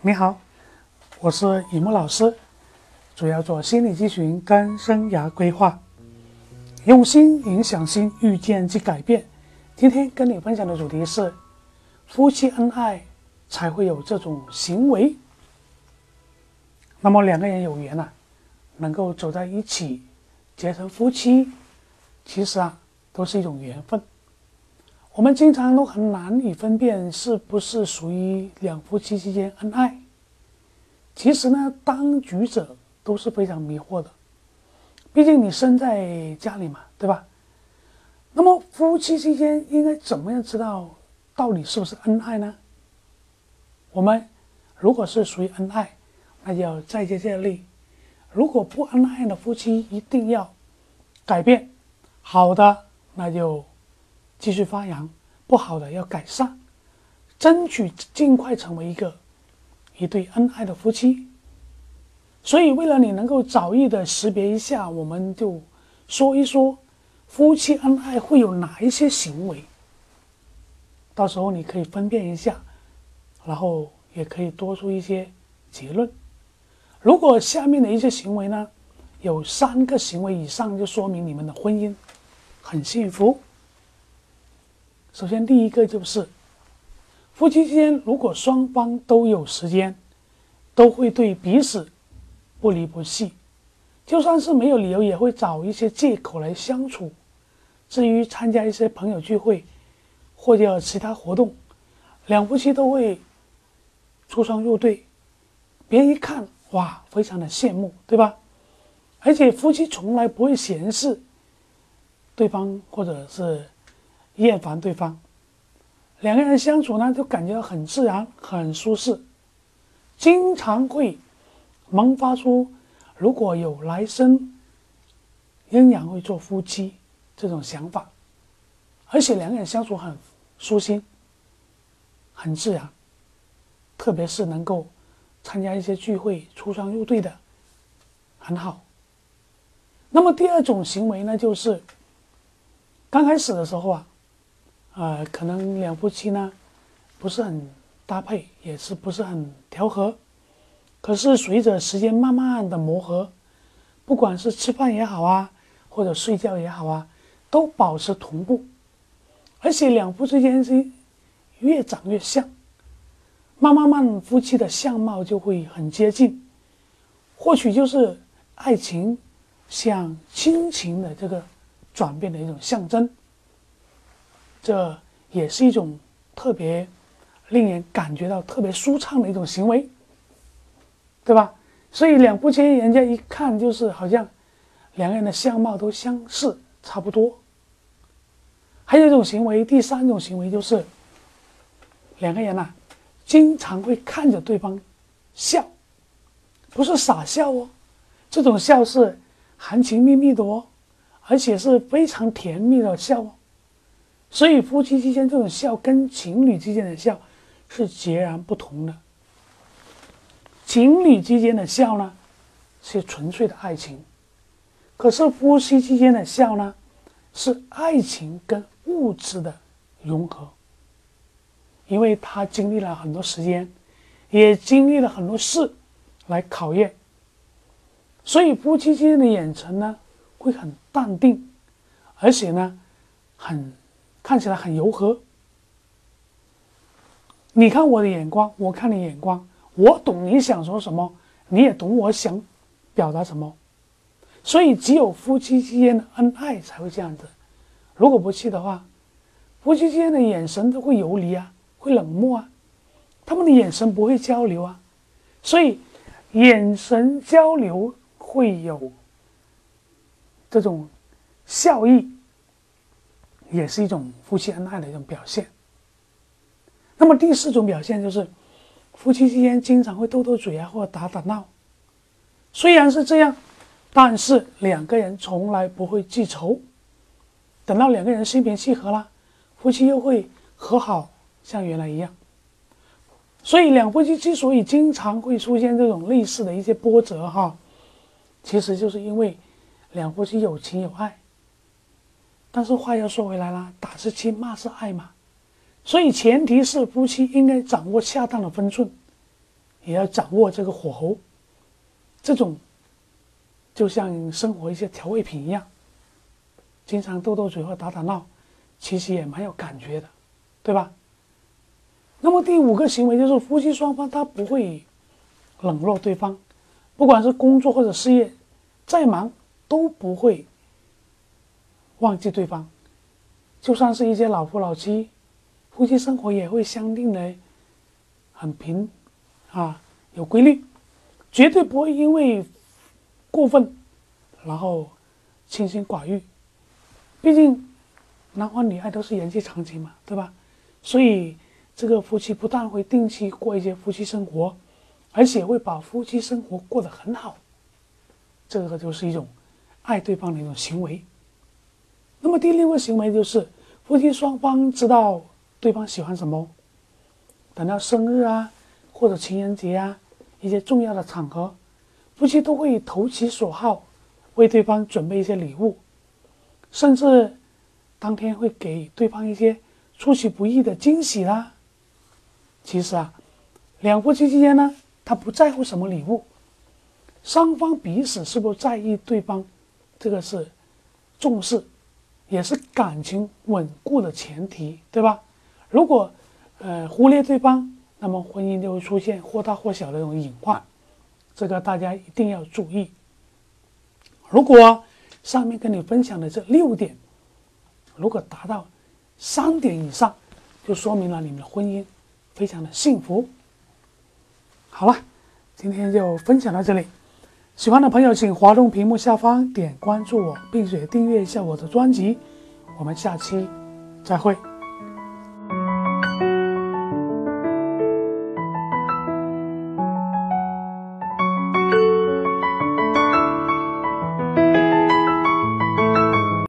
你好，我是雨木老师，主要做心理咨询跟生涯规划，用心影响心，遇见即改变。今天跟你分享的主题是：夫妻恩爱才会有这种行为。那么两个人有缘呐，能够走在一起，结成夫妻，其实啊，都是一种缘分。我们经常都很难以分辨是不是属于两夫妻之间恩爱。其实呢，当局者都是非常迷惑的。毕竟你生在家里嘛，对吧？那么夫妻之间应该怎么样知道到底是不是恩爱呢？我们如果是属于恩爱，那就要再接再厉；如果不恩爱的夫妻，一定要改变。好的，那就。继续发扬，不好的要改善，争取尽快成为一个一对恩爱的夫妻。所以，为了你能够早日的识别一下，我们就说一说夫妻恩爱会有哪一些行为。到时候你可以分辨一下，然后也可以多出一些结论。如果下面的一些行为呢，有三个行为以上，就说明你们的婚姻很幸福。首先，第一个就是夫妻之间，如果双方都有时间，都会对彼此不离不弃，就算是没有理由，也会找一些借口来相处。至于参加一些朋友聚会或者其他活动，两夫妻都会出双入对，别人一看哇，非常的羡慕，对吧？而且夫妻从来不会嫌弃对方，或者是。厌烦对方，两个人相处呢，就感觉很自然、很舒适，经常会萌发出如果有来生，仍然会做夫妻这种想法，而且两个人相处很舒心、很自然，特别是能够参加一些聚会、出双入对的，很好。那么第二种行为呢，就是刚开始的时候啊。呃，可能两夫妻呢不是很搭配，也是不是很调和。可是随着时间慢慢的磨合，不管是吃饭也好啊，或者睡觉也好啊，都保持同步，而且两夫之间是越长越像，慢慢慢夫妻的相貌就会很接近，或许就是爱情向亲情的这个转变的一种象征。这也是一种特别令人感觉到特别舒畅的一种行为，对吧？所以两夫妻人家一看就是好像两个人的相貌都相似，差不多。还有一种行为，第三种行为就是两个人呐，经常会看着对方笑，不是傻笑哦，这种笑是含情脉脉的哦，而且是非常甜蜜的笑哦。所以，夫妻之间这种笑跟情侣之间的笑是截然不同的。情侣之间的笑呢，是纯粹的爱情；可是夫妻之间的笑呢，是爱情跟物质的融合。因为他经历了很多时间，也经历了很多事来考验，所以夫妻之间的眼神呢，会很淡定，而且呢，很。看起来很柔和，你看我的眼光，我看你眼光，我懂你想说什么，你也懂我想表达什么，所以只有夫妻之间的恩爱才会这样子。如果不去的话，夫妻之间的眼神都会游离啊，会冷漠啊，他们的眼神不会交流啊，所以眼神交流会有这种效益。也是一种夫妻恩爱的一种表现。那么第四种表现就是，夫妻之间经常会斗斗嘴啊，或者打打闹。虽然是这样，但是两个人从来不会记仇。等到两个人心平气和了，夫妻又会和好，像原来一样。所以两夫妻之所以经常会出现这种类似的一些波折哈，其实就是因为两夫妻有情有爱。但是话又说回来了，打是亲，骂是爱嘛，所以前提是夫妻应该掌握恰当的分寸，也要掌握这个火候。这种就像生活一些调味品一样，经常斗斗嘴或打打闹，其实也蛮有感觉的，对吧？那么第五个行为就是夫妻双方他不会冷落对方，不管是工作或者事业，再忙都不会忘记对方。就算是一些老夫老妻，夫妻生活也会相应的很平啊，有规律，绝对不会因为过分然后清心寡欲。毕竟男欢女爱都是人之常情嘛，对吧？所以。这个夫妻不但会定期过一些夫妻生活，而且会把夫妻生活过得很好。这个就是一种爱对方的一种行为。那么第六个行为就是夫妻双方知道对方喜欢什么，等到生日啊或者情人节啊一些重要的场合，夫妻都会投其所好，为对方准备一些礼物，甚至当天会给对方一些出其不意的惊喜啦。其实啊，两夫妻之间呢，他不在乎什么礼物，双方彼此是不是在意对方，这个是重视，也是感情稳固的前提，对吧？如果呃忽略对方，那么婚姻就会出现或大或小的这种隐患，这个大家一定要注意。如果上面跟你分享的这六点，如果达到三点以上，就说明了你们的婚姻。非常的幸福。好了，今天就分享到这里。喜欢的朋友，请滑动屏幕下方点关注我，并且订阅一下我的专辑。我们下期再会。